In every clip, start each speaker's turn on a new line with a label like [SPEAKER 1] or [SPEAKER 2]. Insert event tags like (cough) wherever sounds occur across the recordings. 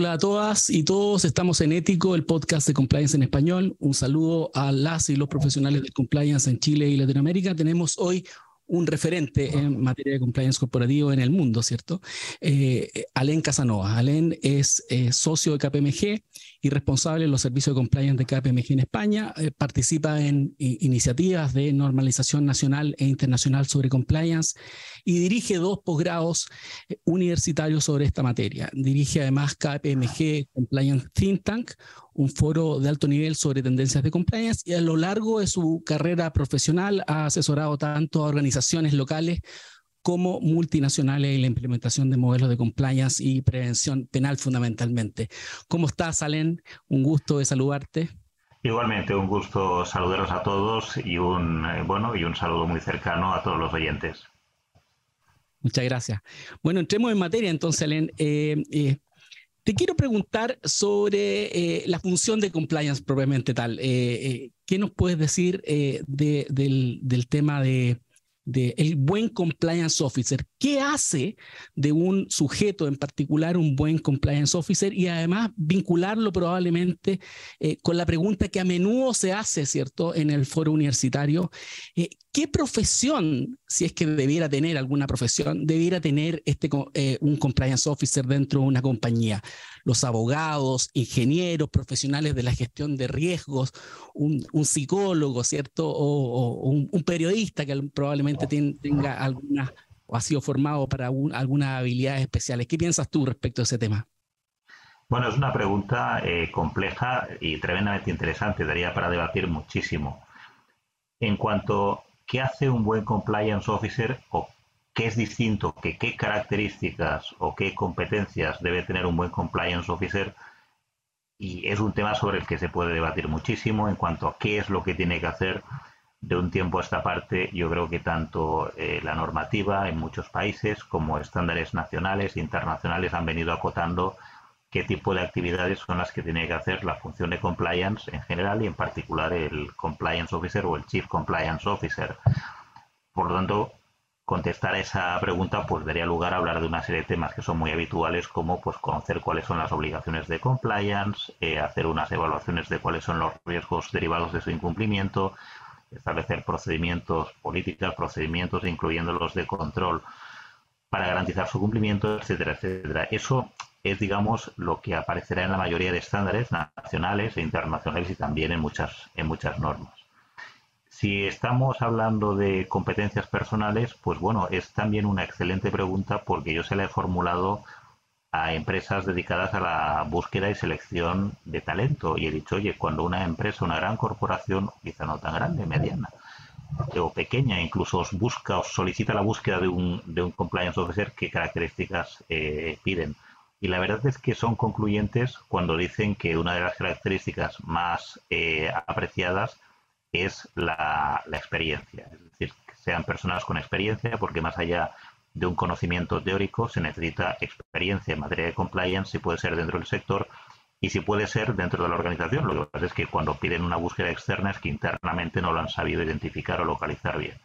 [SPEAKER 1] Hola a todas y todos, estamos en Ético, el podcast de Compliance en Español. Un saludo a las y los profesionales de Compliance en Chile y Latinoamérica. Tenemos hoy un referente en materia de compliance corporativo en el mundo, ¿cierto? Eh, Alen Casanova. Alen es eh, socio de KPMG y responsable de los servicios de compliance de KPMG en España. Eh, participa en iniciativas de normalización nacional e internacional sobre compliance y dirige dos posgrados universitarios sobre esta materia. Dirige además KPMG Compliance Think Tank, un foro de alto nivel sobre tendencias de compliance y a lo largo de su carrera profesional ha asesorado tanto a organizaciones locales como multinacionales en la implementación de modelos de compliance y prevención penal fundamentalmente. ¿Cómo estás, Alen? Un gusto de saludarte.
[SPEAKER 2] Igualmente, un gusto saludaros a todos y un, eh, bueno, y un saludo muy cercano a todos los oyentes.
[SPEAKER 1] Muchas gracias. Bueno, entremos en materia entonces, Alen. Eh, eh, te quiero preguntar sobre eh, la función de compliance propiamente tal. ¿Qué nos puedes decir del, del, tema de, el buen compliance officer. ¿Qué hace de un sujeto en particular un buen compliance officer? Y además vincularlo probablemente eh, con la pregunta que a menudo se hace, ¿cierto?, en el foro universitario. Eh, ¿Qué profesión, si es que debiera tener alguna profesión, debiera tener este, eh, un compliance officer dentro de una compañía? Los abogados, ingenieros, profesionales de la gestión de riesgos, un, psicólogo, ¿cierto? O, un, un periodista que probablemente tenga alguna ha sido formado para algunas habilidades especiales. ¿Qué piensas tú respecto a ese tema?
[SPEAKER 2] Bueno, es una pregunta eh, compleja y tremendamente interesante, daría para debatir muchísimo. En cuanto a qué hace un buen compliance officer o qué es distinto, que qué características o qué competencias debe tener un buen compliance officer, y es un tema sobre el que se puede debatir muchísimo en cuanto a qué es lo que tiene que hacer de un tiempo a esta parte, yo creo que tanto eh, la normativa en muchos países como estándares nacionales e internacionales han venido acotando qué tipo de actividades son las que tiene que hacer la función de compliance en general y en particular el compliance officer o el chief compliance officer. Por lo tanto, contestar a esa pregunta pues daría lugar a hablar de una serie de temas que son muy habituales como pues conocer cuáles son las obligaciones de compliance, eh, hacer unas evaluaciones de cuáles son los riesgos derivados de su incumplimiento, establecer procedimientos, políticas, procedimientos, incluyendo los de control, para garantizar su cumplimiento, etcétera, etcétera. Eso es, digamos, lo que aparecerá en la mayoría de estándares nacionales e internacionales y también en muchas, en muchas normas. Si estamos hablando de competencias personales, pues bueno, es también una excelente pregunta porque yo se la he formulado a empresas dedicadas a la búsqueda y selección de talento. Y he dicho, oye, cuando una empresa, una gran corporación, quizá no tan grande, mediana o pequeña, incluso os busca, os solicita la búsqueda de un, de un compliance officer, ¿qué características eh, piden? Y la verdad es que son concluyentes cuando dicen que una de las características más eh, apreciadas es la, la experiencia. Es decir, que sean personas con experiencia, porque más allá de un conocimiento teórico se necesita experiencia en materia de compliance, si puede ser dentro del sector y si puede ser dentro de la organización. Lo que pasa es que cuando piden una búsqueda externa es que internamente no lo han sabido identificar o localizar bien.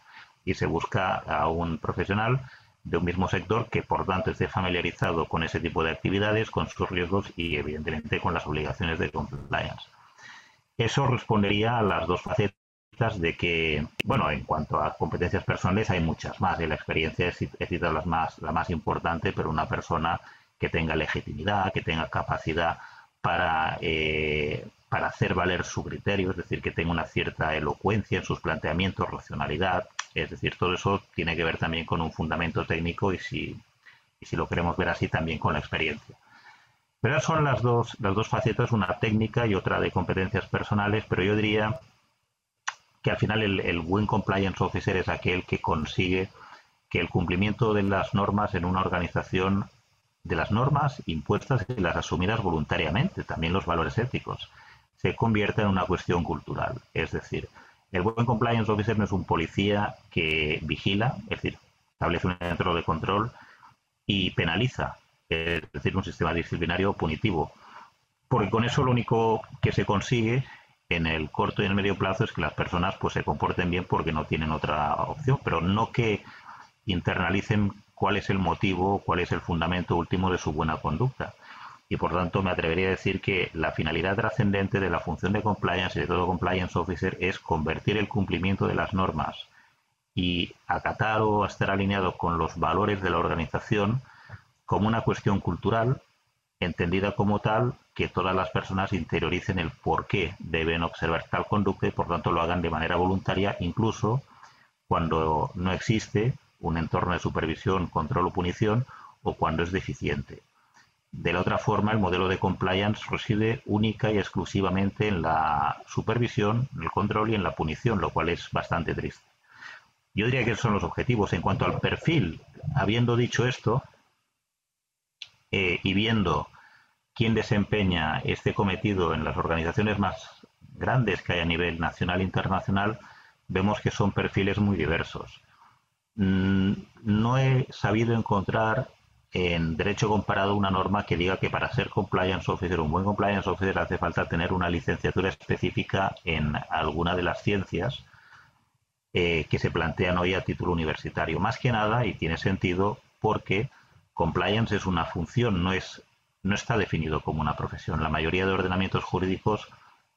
[SPEAKER 2] Y se busca a un profesional de un mismo sector que por tanto esté familiarizado con ese tipo de actividades, con sus riesgos y evidentemente con las obligaciones de compliance. Eso respondería a las dos facetas de que, bueno, en cuanto a competencias personales hay muchas más. Y la experiencia he citado más, la más importante, pero una persona que tenga legitimidad, que tenga capacidad para, eh, para hacer valer su criterio, es decir, que tenga una cierta elocuencia en sus planteamientos, racionalidad. Es decir, todo eso tiene que ver también con un fundamento técnico y si, y si lo queremos ver así, también con la experiencia. Pero son las dos, las dos facetas, una técnica y otra de competencias personales, pero yo diría que al final el, buen compliance officer es aquel que consigue que el cumplimiento de las normas en una organización, de las normas impuestas y las asumidas voluntariamente, también los valores éticos, se convierta en una cuestión cultural. Es decir, el buen compliance officer no es un policía que vigila, es decir, establece un centro de control y penaliza, es decir, un sistema disciplinario punitivo. Porque con eso lo único que se consigue en el corto y en el medio plazo es que las personas pues se comporten bien porque no tienen otra opción, pero no que internalicen cuál es el motivo, cuál es el fundamento último de su buena conducta. y por tanto me atrevería a decir que la finalidad trascendente de la función de compliance y de todo compliance officer es convertir el cumplimiento de las normas y acatar o estar alineado con los valores de la organización como una cuestión cultural entendida como tal que todas las personas interioricen el por qué deben observar tal conducta y por tanto lo hagan de manera voluntaria, incluso cuando no existe un entorno de supervisión, control o punición o cuando es deficiente. De la otra forma, el modelo de compliance reside única y exclusivamente en la supervisión, el control y en la punición, lo cual es bastante triste. Yo diría que esos son los objetivos. En cuanto al perfil, habiendo dicho esto eh, y viendo quién desempeña este cometido en las organizaciones más grandes que hay a nivel nacional e internacional, vemos que son perfiles muy diversos. Mm, no he sabido encontrar en derecho comparado una norma que diga que para ser compliance officer, un buen compliance officer, hace falta tener una licenciatura específica en alguna de las ciencias eh, que se plantean hoy a título universitario. Más que nada, y tiene sentido, porque compliance es una función, no, es, no está definido como una profesión. La mayoría de ordenamientos jurídicos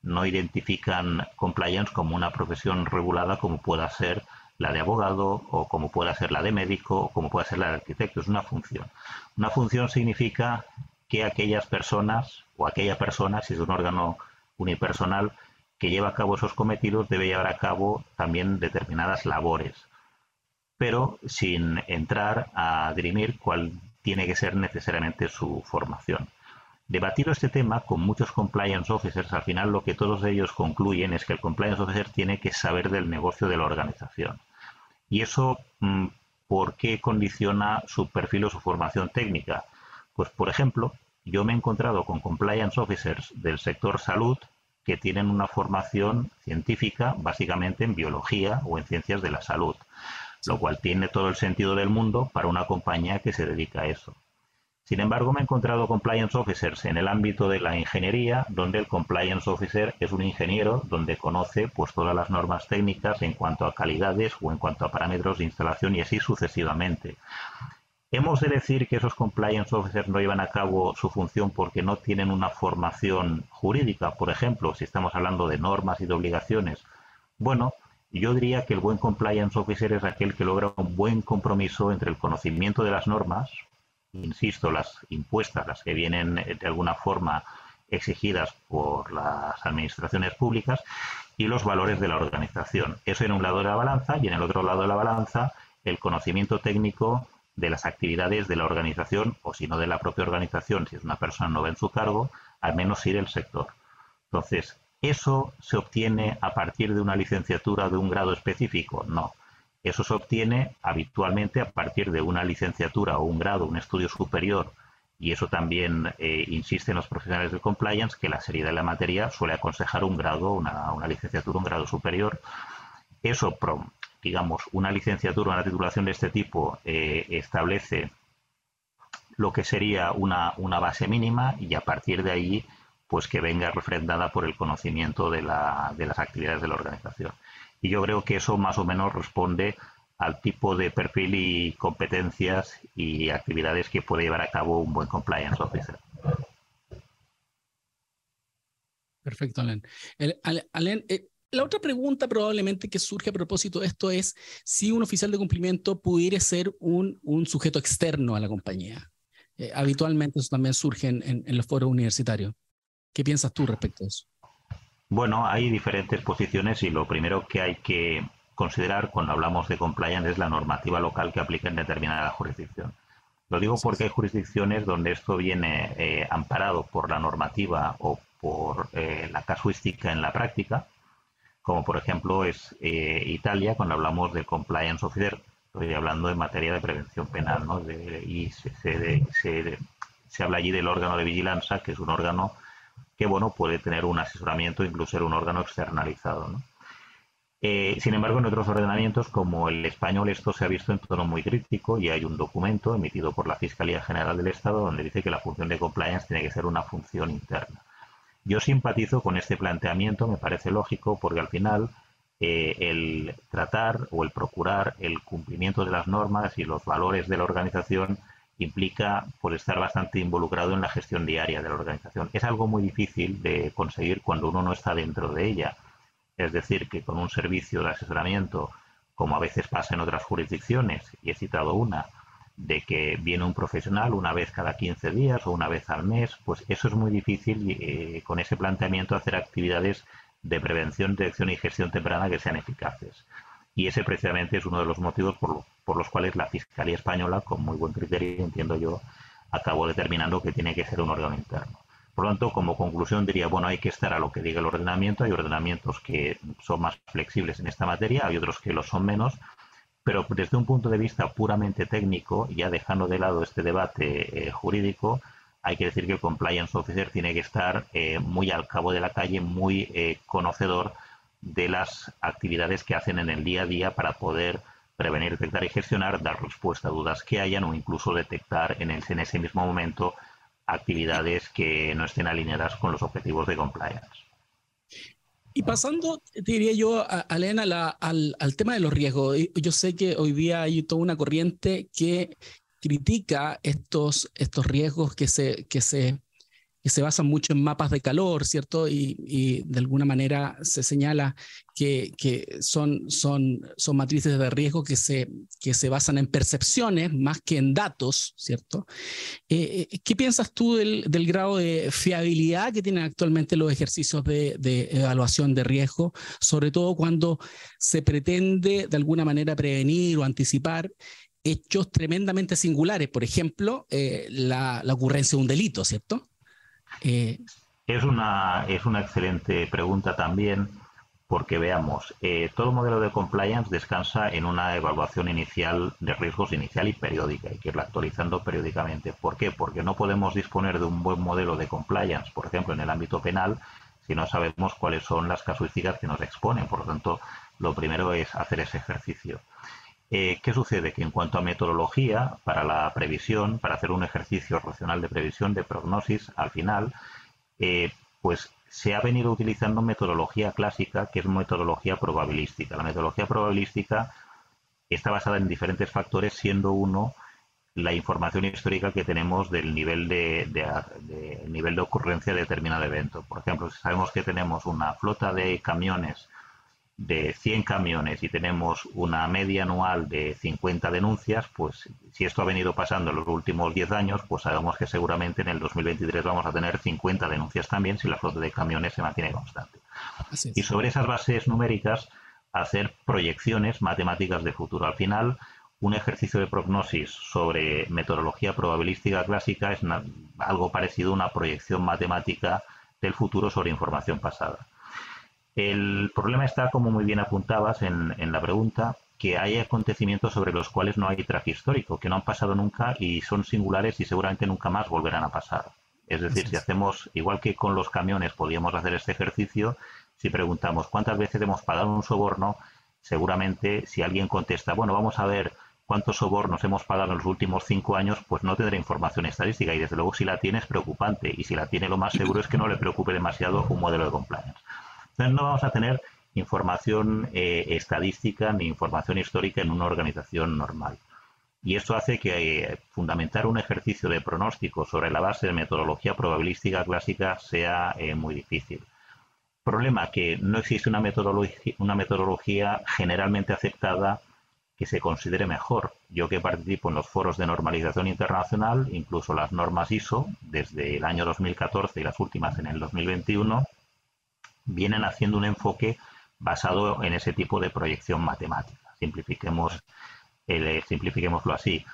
[SPEAKER 2] no identifican compliance como una profesión regulada como pueda ser la de abogado o como pueda ser la de médico o como pueda ser la de arquitecto. Es una función. Una función significa que aquellas personas o aquella persona, si es un órgano unipersonal, que lleva a cabo esos cometidos debe llevar a cabo también determinadas labores, pero sin entrar a dirimir cuál tiene que ser necesariamente su formación. Debatido este tema con muchos compliance officers, al final lo que todos ellos concluyen es que el compliance officer tiene que saber del negocio de la organización. ¿Y eso mm, por qué condiciona su perfil o su formación técnica? Pues, por ejemplo, yo me he encontrado con compliance officers del sector salud que tienen una formación científica básicamente en biología o en ciencias de la salud, lo cual tiene todo el sentido del mundo para una compañía que se dedica a eso. Sin embargo, me he encontrado compliance officers en el ámbito de la ingeniería, donde el compliance officer es un ingeniero donde conoce pues todas las normas técnicas en cuanto a calidades o en cuanto a parámetros de instalación y así sucesivamente. Hemos de decir que esos compliance officers no llevan a cabo su función porque no tienen una formación jurídica, por ejemplo, si estamos hablando de normas y de obligaciones. Bueno, yo diría que el buen compliance officer es aquel que logra un buen compromiso entre el conocimiento de las normas, insisto, las impuestas, las que vienen de alguna forma exigidas por las administraciones públicas y los valores de la organización. Eso en un lado de la balanza y en el otro lado de la balanza el conocimiento técnico de las actividades de la organización o si no de la propia organización, si es una persona no en su cargo, al menos ir el sector. Entonces, ¿eso se obtiene a partir de una licenciatura de un grado específico? No. Eso se obtiene habitualmente a partir de una licenciatura o un grado, un estudio superior, y eso también eh, insiste en los profesionales de compliance, que la seriedad de la materia suele aconsejar un grado, una, licenciatura, un grado superior. Eso, digamos, una licenciatura, una titulación de este tipo eh, establece lo que sería una, una, base mínima y a partir de ahí, pues que venga refrendada por el conocimiento de, la, de las actividades de la organización. Y yo creo que eso más o menos responde al tipo de perfil y competencias y actividades que puede llevar a cabo un buen compliance officer.
[SPEAKER 1] Perfecto, Alen. Eh, la otra pregunta probablemente que surge a propósito de esto es si un oficial de cumplimiento pudiera ser un, un sujeto externo a la compañía. Eh, habitualmente eso también surge en, en los foros universitarios. ¿Qué piensas tú respecto a eso?
[SPEAKER 2] Bueno, hay diferentes posiciones y lo primero que hay que considerar cuando hablamos de compliance es la normativa local que aplica en determinada jurisdicción. Lo digo porque hay jurisdicciones donde esto viene eh, amparado por la normativa o por eh, la casuística en la práctica, como por ejemplo es eh, Italia cuando hablamos de compliance officer, estoy hablando en materia de prevención penal, ¿no? y se, se habla allí del órgano de vigilancia, que es un órgano que bueno, puede tener un asesoramiento, incluso ser un órgano externalizado. Eh, sin embargo, en otros ordenamientos, como el español, esto se ha visto en tono muy crítico y hay un documento emitido por la Fiscalía General del Estado donde dice que la función de compliance tiene que ser una función interna. Yo simpatizo con este planteamiento, me parece lógico, porque al final eh, el tratar o el procurar el cumplimiento de las normas y los valores de la organización implica por estar bastante involucrado en la gestión diaria de la organización. Es algo muy difícil de conseguir cuando uno no está dentro de ella. Es decir, que con un servicio de asesoramiento, como a veces pasa en otras jurisdicciones, y he citado una, de que viene un profesional una vez cada 15 días o una vez al mes, pues eso es muy difícil eh, con ese planteamiento hacer actividades de prevención, detección y gestión temprana que sean eficaces. Y ese precisamente es uno de los motivos por, por los cuales la Fiscalía Española, con muy buen criterio, entiendo yo, acabó determinando que tiene que ser un órgano interno. Por lo tanto, como conclusión diría, bueno, hay que estar a lo que diga el ordenamiento. Hay ordenamientos que son más flexibles en esta materia, hay otros que lo son menos, pero desde un punto de vista puramente técnico, ya dejando de lado este debate eh, jurídico, hay que decir que el compliance officer tiene que estar eh, muy al cabo de la calle, muy eh, conocedor de las actividades que hacen en el día a día para poder prevenir, detectar y gestionar, dar respuesta a dudas que hayan o incluso detectar en, en ese mismo momento actividades que no estén alineadas con los objetivos de compliance.
[SPEAKER 1] Y pasando, diría yo, a, al, al, tema de los riesgos. Yo sé que hoy día hay toda una corriente que critica estos, estos riesgos que se, que se se basan mucho en mapas de calor, ¿cierto? Y, de alguna manera se señala que, que, son, son, son matrices de riesgo que se, que se basan en percepciones más que en datos, ¿cierto? Eh, eh, ¿Qué piensas tú del, del, grado de fiabilidad que tienen actualmente los ejercicios de, de, evaluación de riesgo, sobre todo cuando se pretende de alguna manera prevenir o anticipar hechos tremendamente singulares, por ejemplo, eh, la, la ocurrencia de un delito, ¿cierto?
[SPEAKER 2] Eh, es, una, es una excelente pregunta también, porque veamos, eh, todo modelo de compliance descansa en una evaluación inicial de riesgos inicial y periódica, y que irla actualizando periódicamente. ¿Por qué? Porque no podemos disponer de un buen modelo de compliance, por ejemplo, en el ámbito penal, si no sabemos cuáles son las casuísticas que nos exponen. Por lo tanto, lo primero es hacer ese ejercicio. Eh, ¿Qué sucede? Que en cuanto a metodología para la previsión, para hacer un ejercicio racional de previsión, de prognosis, al final, eh, pues se ha venido utilizando metodología clásica, que es metodología probabilística. La metodología probabilística está basada en diferentes factores, siendo uno la información histórica que tenemos del nivel de, nivel de ocurrencia de determinado evento. Por ejemplo, si sabemos que tenemos una flota de camiones de 100 camiones y tenemos una media anual de 50 denuncias, pues si esto ha venido pasando en los últimos 10 años, pues sabemos que seguramente en el 2023 vamos a tener 50 denuncias también si la flota de camiones se mantiene constante. Y sobre esas bases numéricas, hacer proyecciones matemáticas de futuro. Al final, un ejercicio de prognosis sobre metodología probabilística clásica es algo parecido a una proyección matemática del futuro sobre información pasada. El problema está, como muy bien apuntabas en, la pregunta, que hay acontecimientos sobre los cuales no hay traje histórico, que no han pasado nunca y son singulares y seguramente nunca más volverán a pasar. Es decir, si hacemos, igual que con los camiones podíamos hacer este ejercicio, si preguntamos cuántas veces hemos pagado un soborno, seguramente si alguien contesta, bueno, vamos a ver cuántos sobornos hemos pagado en los últimos cinco años, pues no tendrá información estadística y desde luego si la tiene es preocupante y si la tiene lo más seguro es que no le preocupe demasiado un modelo de compliance. Entonces no vamos a tener información eh, estadística ni información histórica en una organización normal. Y esto hace que eh, fundamentar un ejercicio de pronóstico sobre la base de metodología probabilística clásica sea eh, muy difícil. Problema que no existe una una metodología generalmente aceptada que se considere mejor. Yo que participo en los foros de normalización internacional, incluso las normas ISO, desde el año 2014 y las últimas en el 2021, vienen haciendo un enfoque basado en ese tipo de proyección matemática. Simplifiquemos, eh, simplifiquémoslo así.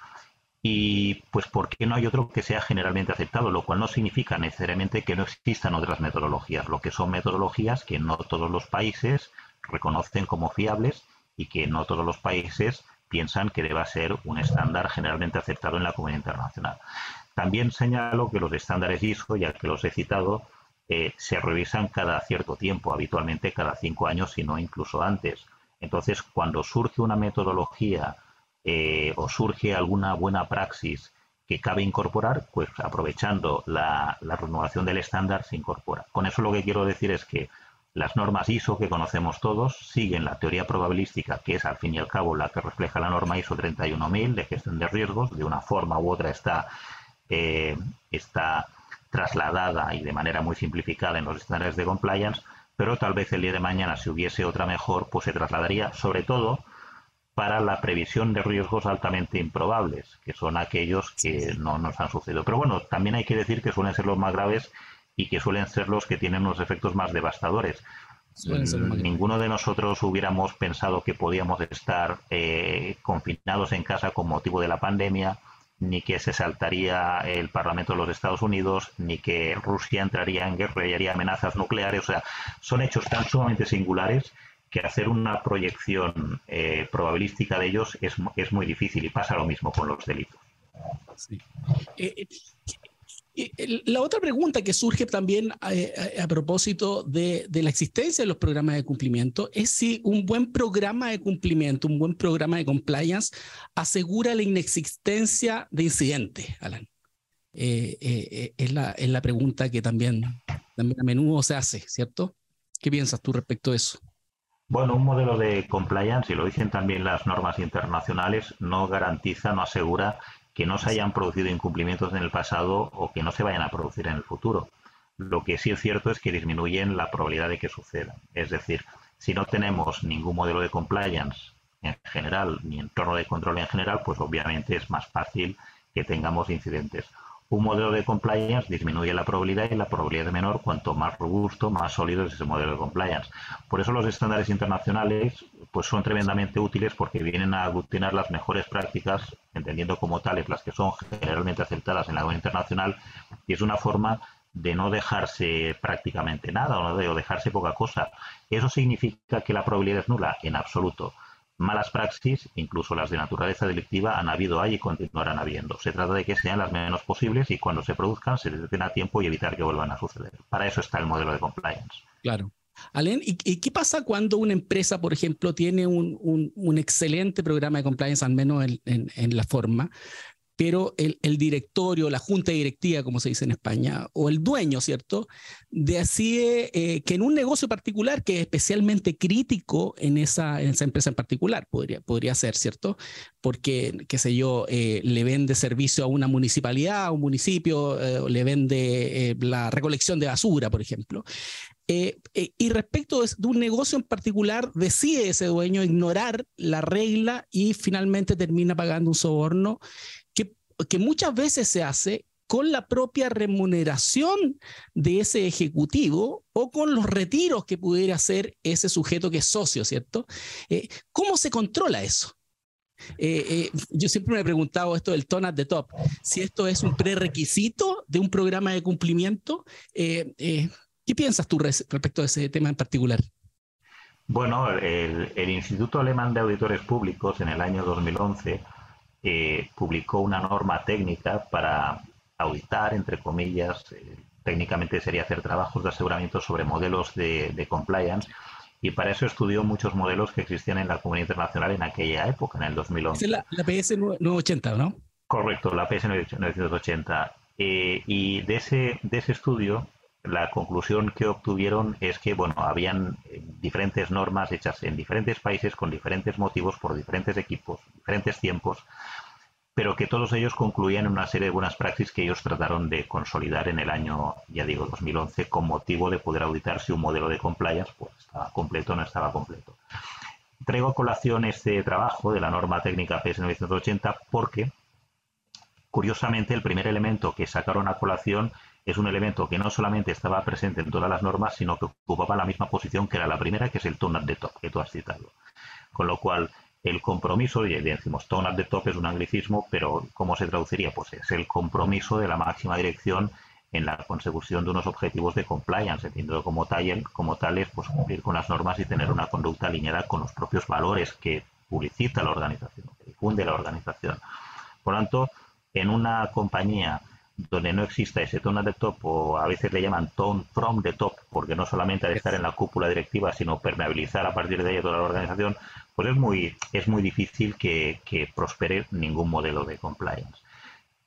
[SPEAKER 2] Y pues, ¿por qué no hay otro que sea generalmente aceptado? Lo cual no significa necesariamente que no existan otras metodologías, lo que son metodologías que no todos los países reconocen como fiables y que no todos los países piensan que deba ser un estándar generalmente aceptado en la comunidad internacional. También señalo que los estándares ISO, ya que los he citado, se revisan cada cierto tiempo, habitualmente cada cinco años, si no incluso antes. Entonces, cuando surge una metodología eh, o surge alguna buena praxis que cabe incorporar, pues aprovechando la, renovación del estándar se incorpora. Con eso lo que quiero decir es que Las normas ISO que conocemos todos siguen la teoría probabilística, que es al fin y al cabo la que refleja la norma ISO 31000 de gestión de riesgos. De una forma u otra está, eh, está trasladada y de manera muy simplificada en los estándares de compliance, pero tal vez el día de mañana, si hubiese otra mejor, pues se trasladaría sobre todo para la previsión de riesgos altamente improbables, que son aquellos que no nos han sucedido. Pero bueno, también hay que decir que suelen ser los más graves y que suelen ser los que tienen los efectos más devastadores. Ninguno de nosotros hubiéramos pensado que podíamos estar eh, confinados en casa con motivo de la pandemia, ni que se saltaría el Parlamento de los Estados Unidos, ni que Rusia entraría en guerra y haría amenazas nucleares. O sea, son hechos tan sumamente singulares que hacer una proyección eh, probabilística de ellos es, es, muy difícil y pasa lo mismo con los delitos. Sí.
[SPEAKER 1] Eh, la otra pregunta que surge también eh, a, propósito de, la existencia de los programas de cumplimiento es si un buen programa de cumplimiento, un buen programa de compliance asegura la inexistencia de incidentes, Alan. Eh, eh, es, la, es la pregunta que también, también a menudo se hace, ¿cierto? ¿Qué piensas tú respecto a eso?
[SPEAKER 2] Bueno, un modelo de compliance, y lo dicen también las normas internacionales, no garantiza, no asegura que no se hayan producido incumplimientos en el pasado o que no se vayan a producir en el futuro. Lo que sí es cierto es que disminuyen la probabilidad de que sucedan. Es decir, si no tenemos ningún modelo de compliance en general, ni entorno de control en general, pues obviamente es más fácil que tengamos incidentes. Un modelo de compliance disminuye la probabilidad y la probabilidad es menor cuanto más robusto, más sólido es ese modelo de compliance. Por eso los estándares internacionales pues son tremendamente útiles porque vienen a aglutinar las mejores prácticas, entendiendo como tales las que son generalmente aceptadas en la Unión internacional, y es una forma de no dejarse prácticamente nada o de dejarse poca cosa. ¿Eso significa que la probabilidad es nula? En absoluto malas praxis, incluso las de naturaleza delictiva, han habido, hay y continuarán habiendo. Se trata de que sean las menos posibles y cuando se produzcan se detecten a tiempo y evitar que vuelvan a suceder. Para eso está el modelo de compliance.
[SPEAKER 1] Claro. Alen, ¿y, qué pasa cuando una empresa, por ejemplo, tiene un, excelente programa de compliance, al menos en la forma, pero el, directorio, la junta directiva, como se dice en España, o el dueño, ¿cierto? Decide eh, que en un negocio particular que es especialmente crítico en esa, en esa empresa en particular, podría, podría ser, ¿cierto? Porque, qué sé yo, eh, le vende servicio a una municipalidad, a un municipio, eh, le vende la recolección de basura, por ejemplo. Y respecto de un negocio en particular, decide ese dueño ignorar la regla y finalmente termina pagando un soborno que muchas veces se hace con la propia remuneración de ese ejecutivo o con los retiros que pudiera hacer ese sujeto que es socio, ¿cierto? Eh, ¿Cómo se controla eso? Eh, eh, yo siempre me he preguntado esto del tone at the top, si esto es un prerequisito de un programa de cumplimiento. ¿Qué piensas tú respecto a ese tema en particular?
[SPEAKER 2] Bueno, el, el Instituto Alemán de Auditores Públicos en el año 2011 eh, publicó una norma técnica para auditar, entre comillas, eh, técnicamente sería hacer trabajos de aseguramiento sobre modelos de, compliance y para eso estudió muchos modelos que existían en la comunidad internacional en aquella época, en el 2011.
[SPEAKER 1] Es la, PS 980, ¿no?
[SPEAKER 2] Correcto, la PS 980. Eh, y de ese, de ese estudio, la conclusión que obtuvieron es que, bueno, habían diferentes normas hechas en diferentes países con diferentes motivos por diferentes equipos, diferentes tiempos, pero que todos ellos concluían en una serie de buenas prácticas que ellos trataron de consolidar en el año, ya digo, 2011, con motivo de poder auditar si un modelo de compliance pues, estaba completo o no estaba completo. Traigo a colación este trabajo de la norma técnica PS 980 porque, curiosamente, el primer elemento que sacaron a colación es un elemento que no solamente estaba presente en todas las normas, sino que ocupaba la misma posición que era la primera, que es el tone de top, que tú has citado. Con lo cual, el compromiso, y decimos tone at the top es un anglicismo, pero ¿cómo se traduciría? Pues es el compromiso de la máxima dirección en la consecución de unos objetivos de compliance, entiendo como, tal, como tales, pues cumplir con las normas y tener una conducta alineada con los propios valores que publicita la organización, que difunde la organización. Por lo tanto, en una compañía donde no exista ese at the top, o a veces le llaman tone from the top, porque no solamente ha de estar en la cúpula directiva, sino permeabilizar a partir de ella toda la organización, pues es muy, es muy difícil que, prospere ningún modelo de compliance.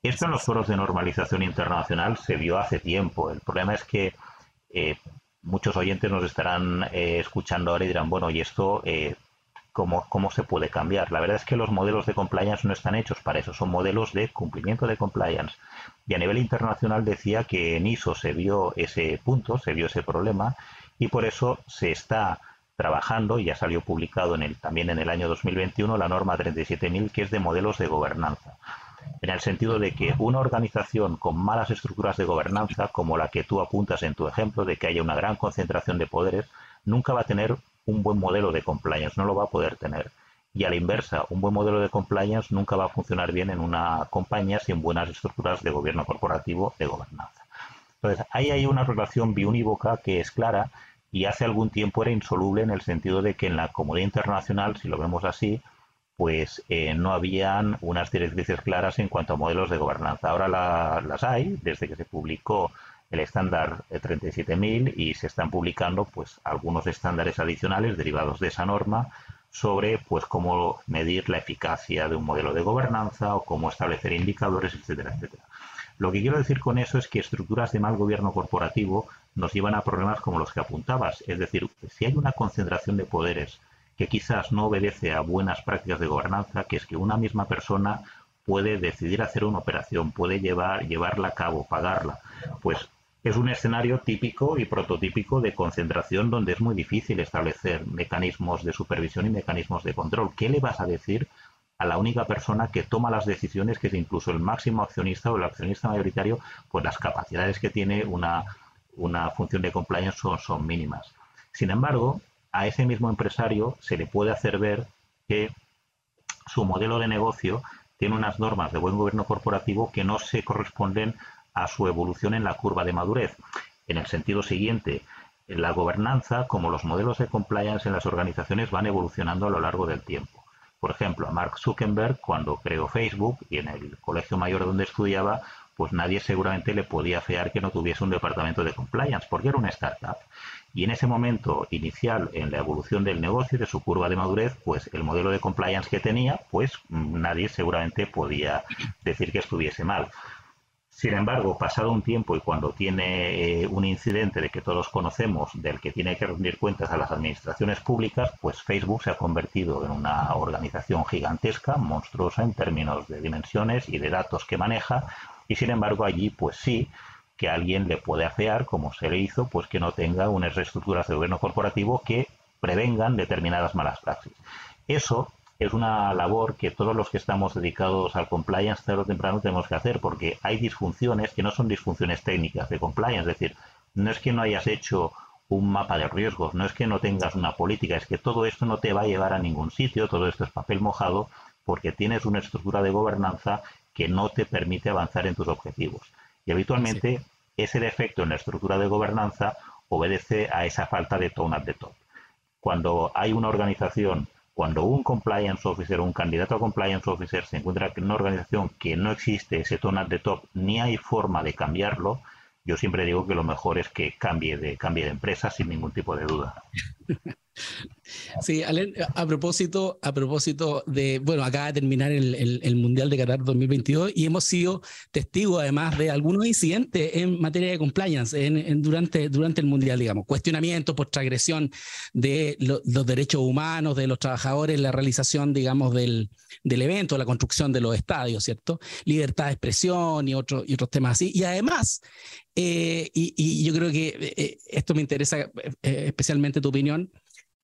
[SPEAKER 2] Esto en los foros de normalización internacional se vio hace tiempo. El problema es que eh, muchos oyentes nos estarán eh, escuchando ahora y dirán, bueno, ¿y esto eh, ¿cómo, cómo se puede cambiar? La verdad es que los modelos de compliance no están hechos para eso, son modelos de cumplimiento de compliance. Y a nivel internacional decía que en ISO se vio ese punto, se vio ese problema, y por eso se está trabajando, y ya salió publicado en el, también en el año 2021, la norma 37.000, que es de modelos de gobernanza en el sentido de que una organización con malas estructuras de gobernanza, como la que tú apuntas en tu ejemplo, de que haya una gran concentración de poderes, nunca va a tener un buen modelo de compliance, no lo va a poder tener. Y a la inversa, un buen modelo de compliance nunca va a funcionar bien en una compañía sin buenas estructuras de gobierno corporativo de gobernanza. Entonces, ahí hay una relación biunívoca que es clara y hace algún tiempo era insoluble en el sentido de que en la comunidad internacional, si lo vemos así, pues eh, no habían unas directrices claras en cuanto a modelos de gobernanza. Ahora las hay, desde que se publicó el estándar 37.000 y se están publicando pues algunos estándares adicionales derivados de esa norma sobre pues cómo medir la eficacia de un modelo de gobernanza o cómo establecer indicadores, etcétera, etcétera. Lo que quiero decir con eso es que estructuras de mal gobierno corporativo nos llevan a problemas como los que apuntabas. Es decir, si hay una concentración de poderes que quizás no obedece a buenas prácticas de gobernanza, que es que una misma persona puede decidir hacer una operación, puede llevar, llevarla a cabo, pagarla. Pues es un escenario típico y prototípico de concentración donde es muy difícil establecer mecanismos de supervisión y mecanismos de control. ¿Qué le vas a decir a la única persona que toma las decisiones, que es incluso el máximo accionista o el accionista mayoritario, pues las capacidades que tiene una, una función de compliance son, son mínimas. Sin embargo, a ese mismo empresario se le puede hacer ver que su modelo de negocio tiene unas normas de buen gobierno corporativo que no se corresponden a su evolución en la curva de madurez. En el sentido siguiente, la gobernanza, como los modelos de compliance en las organizaciones, van evolucionando a lo largo del tiempo. Por ejemplo, a Mark Zuckerberg, cuando creó Facebook y en el colegio mayor donde estudiaba, pues nadie seguramente le podía fear que no tuviese un departamento de compliance, porque era una startup. Y en ese momento inicial en la evolución del negocio y de su curva de madurez, pues el modelo de compliance que tenía, pues mm, nadie seguramente podía decir que estuviese mal. Sin embargo, pasado un tiempo y cuando tiene eh, un incidente de que todos conocemos, del que tiene que rendir cuentas a las administraciones públicas, pues Facebook se ha convertido en una organización gigantesca, monstruosa en términos de dimensiones y de datos que maneja, y sin embargo allí, pues sí, que alguien le puede afear, como se le hizo, pues que no tenga unas reestructuras de gobierno corporativo que prevengan determinadas malas praxis. Eso es una labor que todos los que estamos dedicados al compliance tarde o temprano tenemos que hacer, porque hay disfunciones que no son disfunciones técnicas de compliance, es decir, no es que no hayas hecho un mapa de riesgos, no es que no tengas una política, es que todo esto no te va a llevar a ningún sitio, todo esto es papel mojado, porque tienes una estructura de gobernanza que no te permite avanzar en tus objetivos. Y habitualmente ese defecto en la estructura de gobernanza obedece a esa falta de tone at the top. Cuando hay una organización, cuando un compliance officer, un candidato a compliance officer se encuentra en una organización que no existe ese tone at the top, ni hay forma de cambiarlo, yo siempre digo que lo mejor es que cambie de, cambie de empresa sin ningún tipo de duda. (laughs)
[SPEAKER 1] Sí, a propósito, a propósito de, bueno, acaba de terminar el, Mundial de Qatar 2022 y hemos sido testigos además de algunos incidentes en materia de compliance en, durante, durante el Mundial, digamos, cuestionamientos por transgresión de los derechos humanos de los trabajadores, la realización, digamos, del, del evento, la construcción de los estadios, ¿cierto? Libertad de expresión y, otro, y otros temas así. Y además, eh, y, yo creo que eh, eh, esto me interesa especialmente tu opinión,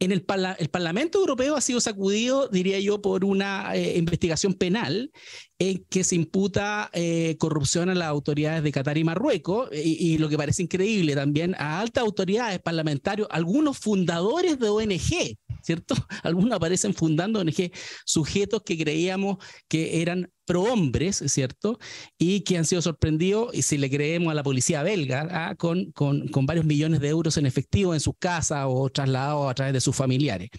[SPEAKER 1] en el, el, Parlamento Europeo ha sido sacudido, diría yo, por una eh, investigación penal en que se imputa eh, corrupción a las autoridades de Qatar y Marruecos, y, lo que parece increíble también a altas autoridades parlamentarios, algunos fundadores de ONG, ¿cierto? (laughs) Algunos aparecen fundando ONG, sujetos que creíamos que eran prohombres, ¿cierto? Y que han sido sorprendidos, y si le creemos a la policía belga, ¿ah? con, con, con, varios millones de euros en efectivo en sus casas o trasladados a través de sus familiares.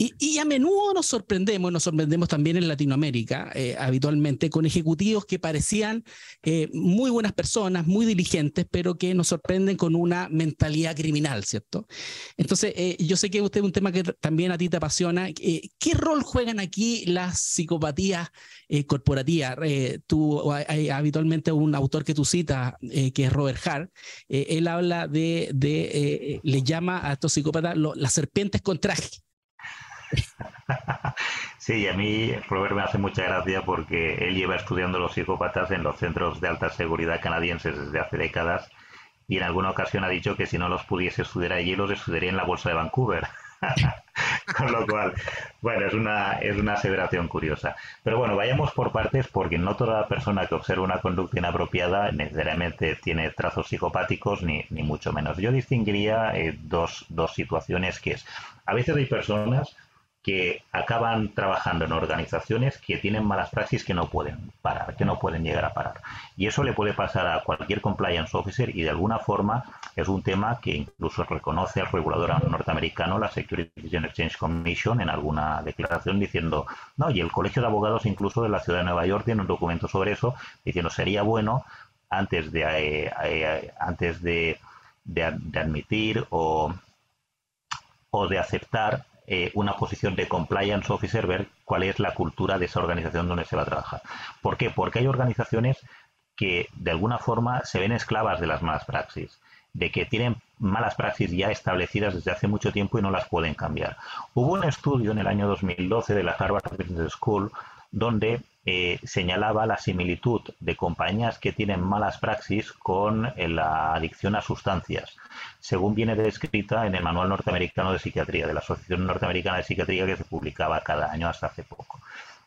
[SPEAKER 1] Y, a menudo nos sorprendemos, nos sorprendemos también en Latinoamérica, eh, habitualmente, con ejecutivos que parecían eh, muy buenas personas, muy diligentes, pero que nos sorprenden con una mentalidad criminal, ¿cierto? Entonces, eh, yo sé que usted es un tema que también a ti te apasiona. ¿Qué rol juegan aquí las psicopatías corporativas? tú, hay, habitualmente un autor que tú citas, que es Robert Hart, él habla de, de le llama a estos psicópatas las serpientes con traje. (laughs)
[SPEAKER 2] Sí, a mí Robert me hace mucha gracia porque él lleva estudiando los psicópatas en los centros de alta seguridad canadienses desde hace décadas y en alguna ocasión ha dicho que si no los pudiese estudiar allí los estudiaría en la bolsa de Vancouver. (laughs) Con lo cual, bueno, es una, es una aseveración curiosa. Pero bueno, vayamos por partes porque no toda persona que observa una conducta inapropiada necesariamente tiene trazos psicopáticos, ni, ni mucho menos. Yo distinguiría eh, dos, dos situaciones que es, a veces hay personas que acaban trabajando en organizaciones que tienen malas praxis que no pueden parar, que no pueden llegar a parar. Y eso le puede pasar a cualquier compliance officer y de alguna forma es un tema que incluso reconoce el regulador norteamericano, la Securities and Exchange Commission, en alguna declaración diciendo, no, y el Colegio de Abogados incluso de la Ciudad de Nueva York tiene un documento sobre eso, diciendo sería bueno antes de, eh, eh, antes de, de, admitir o, o de aceptar eh, una posición de compliance officer, ver cuál es la cultura de esa organización donde se va a trabajar. ¿Por qué? Porque hay organizaciones que de alguna forma se ven esclavas de las malas praxis, de que tienen malas praxis ya establecidas desde hace mucho tiempo y no las pueden cambiar. Hubo un estudio en el año 2012 de la Harvard Business School donde eh, señalaba la similitud de compañías que tienen malas praxis con eh, la adicción a sustancias, según viene descrita en el Manual Norteamericano de Psiquiatría, de la Asociación Norteamericana de Psiquiatría que se publicaba cada año hasta hace poco.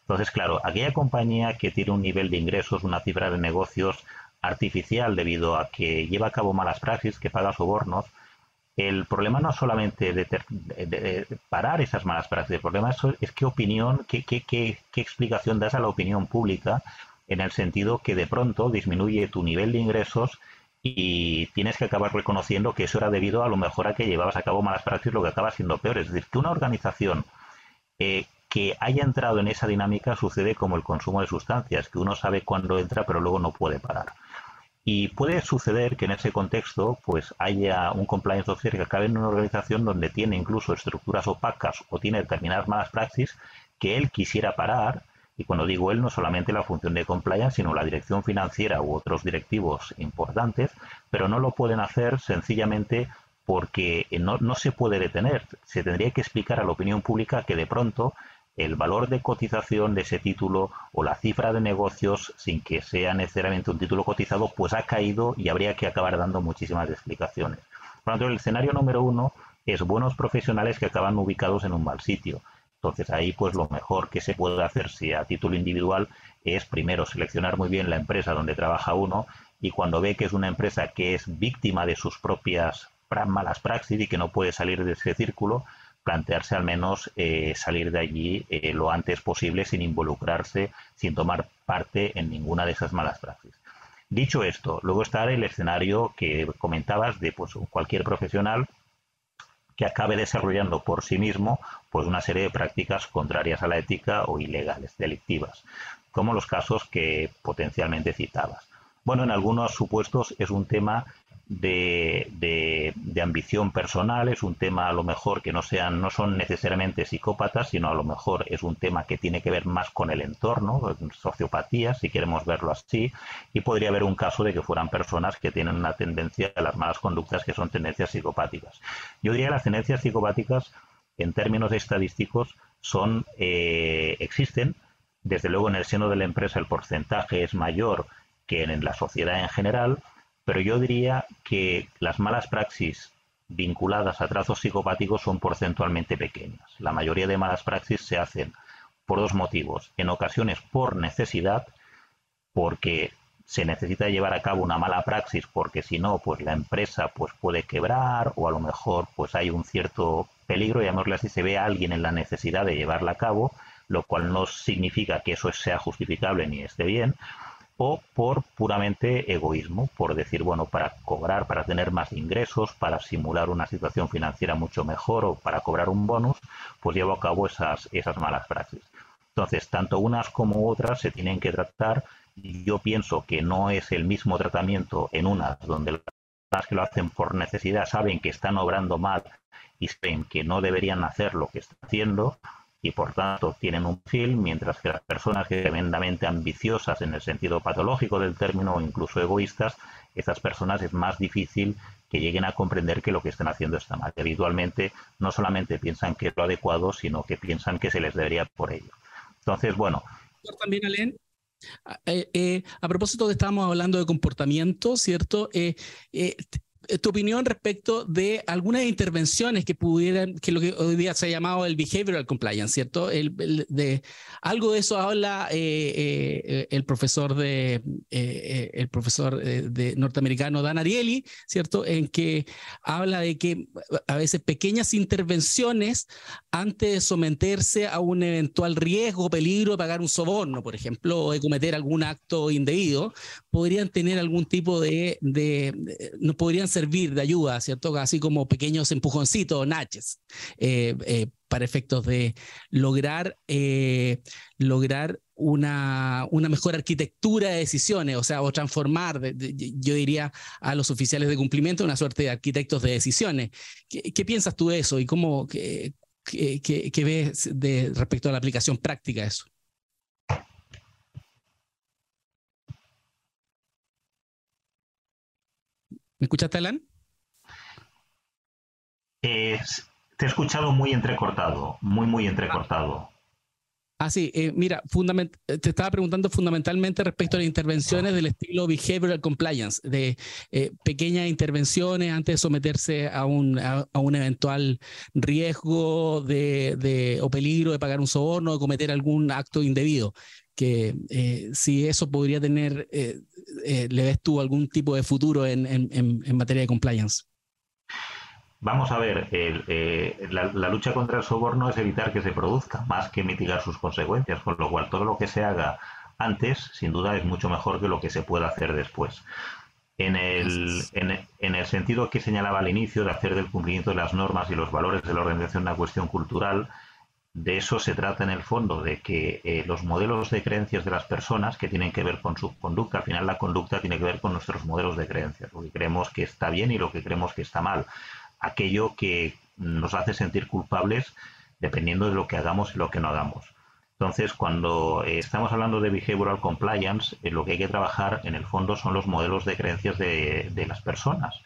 [SPEAKER 2] Entonces, claro, aquella compañía que tiene un nivel de ingresos, una cifra de negocios artificial debido a que lleva a cabo malas praxis, que paga sobornos, el problema no es solamente de, parar esas malas prácticas, el problema es, qué opinión, qué, qué, qué, explicación das a la opinión pública en el sentido que de pronto disminuye tu nivel de ingresos y tienes que acabar reconociendo que eso era debido a lo mejor a que llevabas a cabo malas prácticas, lo que acaba siendo peor. Es decir, que una organización eh, que haya entrado en esa dinámica sucede como el consumo de sustancias, que uno sabe cuándo entra pero luego no puede parar. Y puede suceder que en ese contexto pues haya un compliance officer que acabe en una organización donde tiene incluso estructuras opacas o tiene determinadas malas praxis que él quisiera parar. Y cuando digo él, no solamente la función de compliance, sino la dirección financiera u otros directivos importantes, pero no lo pueden hacer sencillamente porque no, no se puede detener. Se tendría que explicar a la opinión pública que de pronto el valor de cotización de ese título o la cifra de negocios sin que sea necesariamente un título cotizado, pues ha caído y habría que acabar dando muchísimas explicaciones. Por lo tanto, el escenario número uno es buenos profesionales que acaban ubicados en un mal sitio. Entonces ahí pues lo mejor que se puede hacer si a título individual es primero seleccionar muy bien la empresa donde trabaja uno y cuando ve que es una empresa que es víctima de sus propias malas praxis y que no puede salir de ese círculo, plantearse al menos eh, salir de allí eh, lo antes posible sin involucrarse, sin tomar parte en ninguna de esas malas prácticas. Dicho esto, luego está el escenario que comentabas de pues, cualquier profesional que acabe desarrollando por sí mismo pues, una serie de prácticas contrarias a la ética o ilegales, delictivas, como los casos que potencialmente citabas. Bueno, en algunos supuestos es un tema de, ambición personal, es un tema a lo mejor que no sean, no son necesariamente psicópatas, sino a lo mejor es un tema que tiene que ver más con el entorno, sociopatía, si queremos verlo así, y podría haber un caso de que fueran personas que tienen una tendencia a las malas conductas que son tendencias psicopáticas. Yo diría que las tendencias psicopáticas, en términos estadísticos, son, eh, existen, desde luego en el seno de la empresa el porcentaje es mayor que en la sociedad en general, pero yo diría que las malas praxis vinculadas a trazos psicopáticos son porcentualmente pequeñas. La mayoría de malas praxis se hacen por dos motivos. En ocasiones por necesidad, porque se necesita llevar a cabo una mala praxis porque si no, pues la empresa pues puede quebrar o a lo mejor pues hay un cierto peligro, llamémosle así, se ve a alguien en la necesidad de llevarla a cabo, lo cual no significa que eso sea justificable ni esté bien, o por puramente egoísmo, por decir, bueno, para cobrar, para tener más ingresos, para simular una situación financiera mucho mejor o para cobrar un bonus, pues llevo a cabo esas, esas malas praxis. Entonces, tanto unas como otras se tienen que tratar. Yo pienso que no es el mismo tratamiento en unas donde las que lo hacen por necesidad saben que están obrando mal y saben que no deberían hacer lo que están haciendo, y por tanto tienen un film, mientras que las personas que tremendamente ambiciosas en el sentido patológico del término o incluso egoístas, esas personas es más difícil que lleguen a comprender que lo que están haciendo está mal. habitualmente no solamente piensan que es lo adecuado, sino que piensan que se les debería por ello. Entonces, bueno.
[SPEAKER 1] También, Alen, eh, eh, a propósito de estábamos hablando de comportamiento, ¿cierto? Eh, tu opinión respecto de algunas intervenciones que pudieran, que lo que hoy día se ha llamado el behavioral compliance, ¿cierto? El, de, algo de eso habla eh, eh, el profesor de el profesor de norteamericano Dan Ariely, ¿cierto? En que habla de que a veces pequeñas intervenciones antes de someterse a un eventual riesgo, peligro de pagar un soborno, por ejemplo, o de cometer algún acto indebido, podrían tener algún tipo de, de no podrían servir de ayuda, ¿cierto? Así como pequeños empujoncitos, naches, eh, eh, para efectos de lograr, eh, lograr una, una, mejor arquitectura de decisiones, o sea, o transformar, yo diría, a los oficiales de cumplimiento en una suerte de arquitectos de decisiones. ¿Qué, piensas tú de eso y cómo, qué, qué ves de, respecto a la aplicación práctica de eso? ¿Me escuchaste, Alan?
[SPEAKER 2] te he escuchado muy entrecortado, muy, muy entrecortado.
[SPEAKER 1] Ah, sí, eh, mira, eh, te estaba preguntando fundamentalmente respecto a las intervenciones del estilo behavioral compliance, de eh, pequeñas intervenciones antes de someterse a un, a, un eventual riesgo de, o peligro de pagar un soborno o cometer algún acto indebido. Que si eso podría tener eh, le ves tú algún tipo de futuro en, en, materia de compliance?
[SPEAKER 2] Vamos a ver, eh, la, lucha contra el soborno es evitar que se produzca, más que mitigar sus consecuencias, con lo cual todo lo que se haga antes, sin duda, es mucho mejor que lo que se pueda hacer después. En el, en, en el sentido que señalaba al inicio de hacer del cumplimiento de las normas y los valores de la organización una cuestión cultural, de eso se trata en el fondo, de que eh, los modelos de creencias de las personas que tienen que ver con su conducta, al final la conducta tiene que ver con nuestros modelos de creencias, lo que creemos que está bien y lo que creemos que está mal, aquello que nos hace sentir culpables dependiendo de lo que hagamos y lo que no hagamos. Entonces, cuando eh, estamos hablando de behavioral compliance, eh, lo que hay que trabajar en el fondo son los modelos de creencias de, de las personas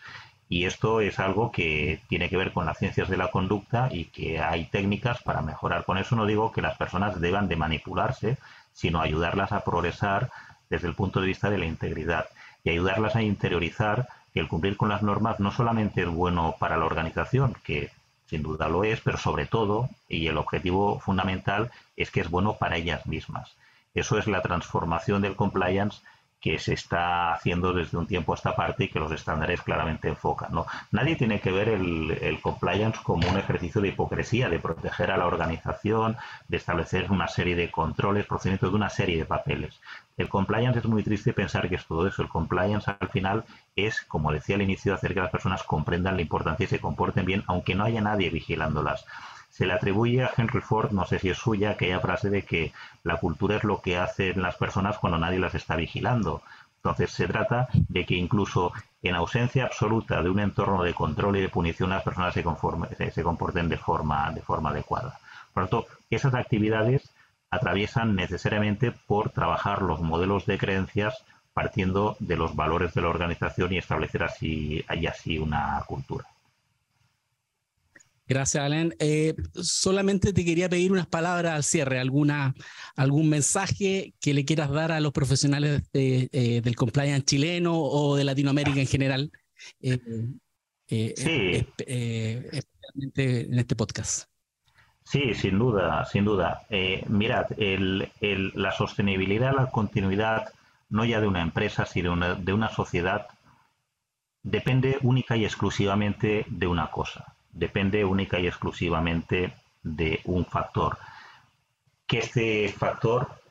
[SPEAKER 2] y esto es algo que tiene que ver con las ciencias de la conducta y que hay técnicas para mejorar. Con eso no digo que las personas deban de manipularse, sino ayudarlas a progresar desde el punto de vista de la integridad y ayudarlas a interiorizar el cumplir con las normas no solamente es bueno para la organización, que sin duda lo es, pero sobre todo, y el objetivo fundamental, es que es bueno para ellas mismas. Eso es la transformación del compliance que se está haciendo desde un tiempo a esta parte y que los estándares claramente enfocan. ¿no? Nadie tiene que ver el, compliance como un ejercicio de hipocresía, de proteger a la organización, de establecer una serie de controles, procedimientos de una serie de papeles. El compliance es muy triste pensar que es todo eso. El compliance al final es, como decía al inicio, hacer que las personas comprendan la importancia y se comporten bien, aunque no haya nadie vigilándolas se le atribuye a Henry Ford, no sé si es suya, aquella frase de que la cultura es lo que hacen las personas cuando nadie las está vigilando. Entonces se trata de que incluso en ausencia absoluta de un entorno de control y de punición las personas se, se, comporten de forma, de forma adecuada. Por lo tanto, esas actividades atraviesan necesariamente por trabajar los modelos de creencias partiendo de los valores de la organización y establecer así, así una cultura.
[SPEAKER 1] Gracias, Alan. Eh, solamente te quería pedir unas palabras al cierre, alguna, algún mensaje que le quieras dar a los profesionales eh, del compliance chileno o de Latinoamérica en general, eh, sí. especialmente en este podcast.
[SPEAKER 2] Sí, sin duda, sin duda. mirad, la sostenibilidad, la continuidad, no ya de una empresa, sino de una sociedad, depende única y exclusivamente de una cosa, depende única y exclusivamente de un factor. Que este factor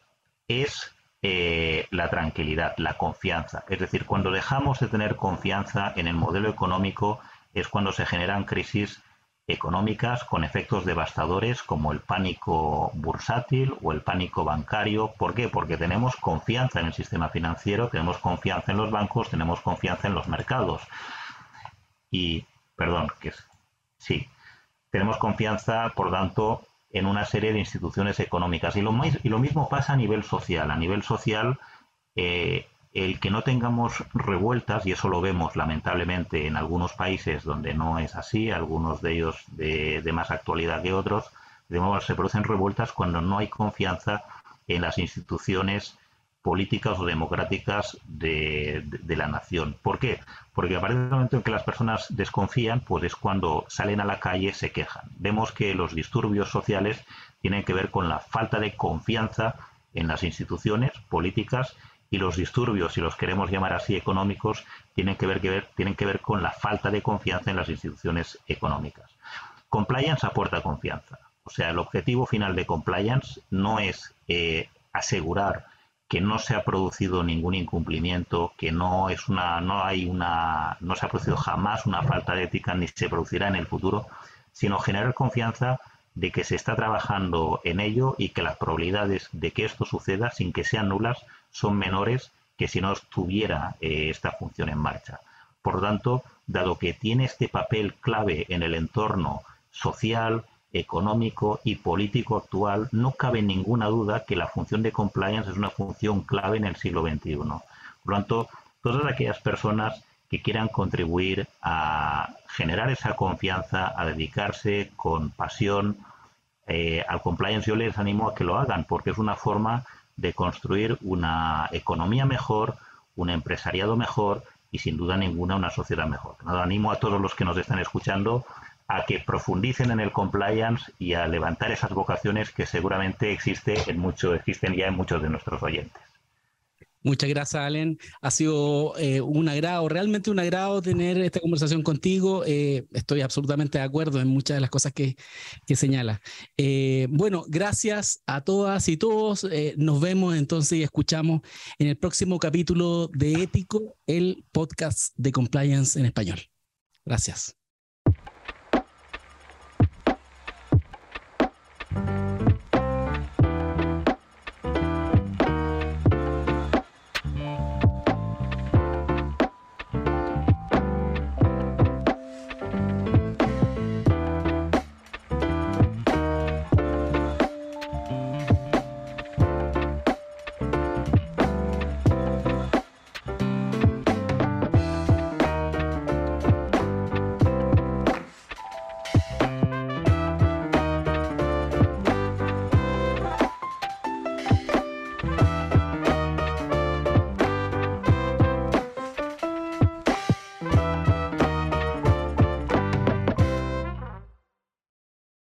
[SPEAKER 2] es eh, la tranquilidad, la confianza. Es decir, cuando dejamos de tener confianza en el modelo económico es cuando se generan crisis económicas con efectos devastadores como el pánico bursátil o el pánico bancario. ¿Por qué? Porque tenemos confianza en el sistema financiero, tenemos confianza en los bancos, tenemos confianza en los mercados. Y, perdón, que sí, tenemos confianza, por tanto, en una serie de instituciones económicas. Y lo, y lo mismo pasa a nivel social. A nivel social, eh, el que no tengamos revueltas, y eso lo vemos lamentablemente en algunos países donde no es así, algunos de ellos de, más actualidad que otros, de nuevo se producen revueltas cuando no hay confianza en las instituciones políticas o democráticas de, la nación. ¿Por qué? Porque a partir del momento en que las personas desconfían, pues es cuando salen a la calle se quejan. Vemos que los disturbios sociales tienen que ver con la falta de confianza en las instituciones políticas y los disturbios, si los queremos llamar así, económicos, tienen que ver, que tienen que ver con la falta de confianza en las instituciones económicas. Compliance aporta confianza. O sea, el objetivo final de compliance no es eh, asegurar que no se ha producido ningún incumplimiento, que no es una, no hay una, no se ha producido jamás una falta de ética ni se producirá en el futuro, sino generar confianza de que se está trabajando en ello y que las probabilidades de que esto suceda sin que sean nulas son menores que si no estuviera eh, esta función en marcha. Por lo tanto, dado que tiene este papel clave en el entorno social, económico y político actual, no cabe ninguna duda que la función de compliance es una función clave en el siglo XXI. Por lo tanto, todas aquellas personas que quieran contribuir a generar esa confianza, a dedicarse con pasión eh, al compliance, yo les animo a que lo hagan, porque es una forma de construir una economía mejor, un empresariado mejor y sin duda ninguna una sociedad mejor. animo a todos los que nos están escuchando a que profundicen en el compliance y a levantar esas vocaciones que seguramente existe en mucho, existen ya en muchos de nuestros oyentes.
[SPEAKER 1] Muchas gracias, Allen. Ha sido eh, un agrado, realmente un agrado tener esta conversación contigo. Eh, estoy absolutamente de acuerdo en muchas de las cosas que, que señala. Eh, bueno, gracias a todas y todos. nos vemos entonces y escuchamos en el próximo capítulo de Ético, el podcast de compliance en español. Gracias.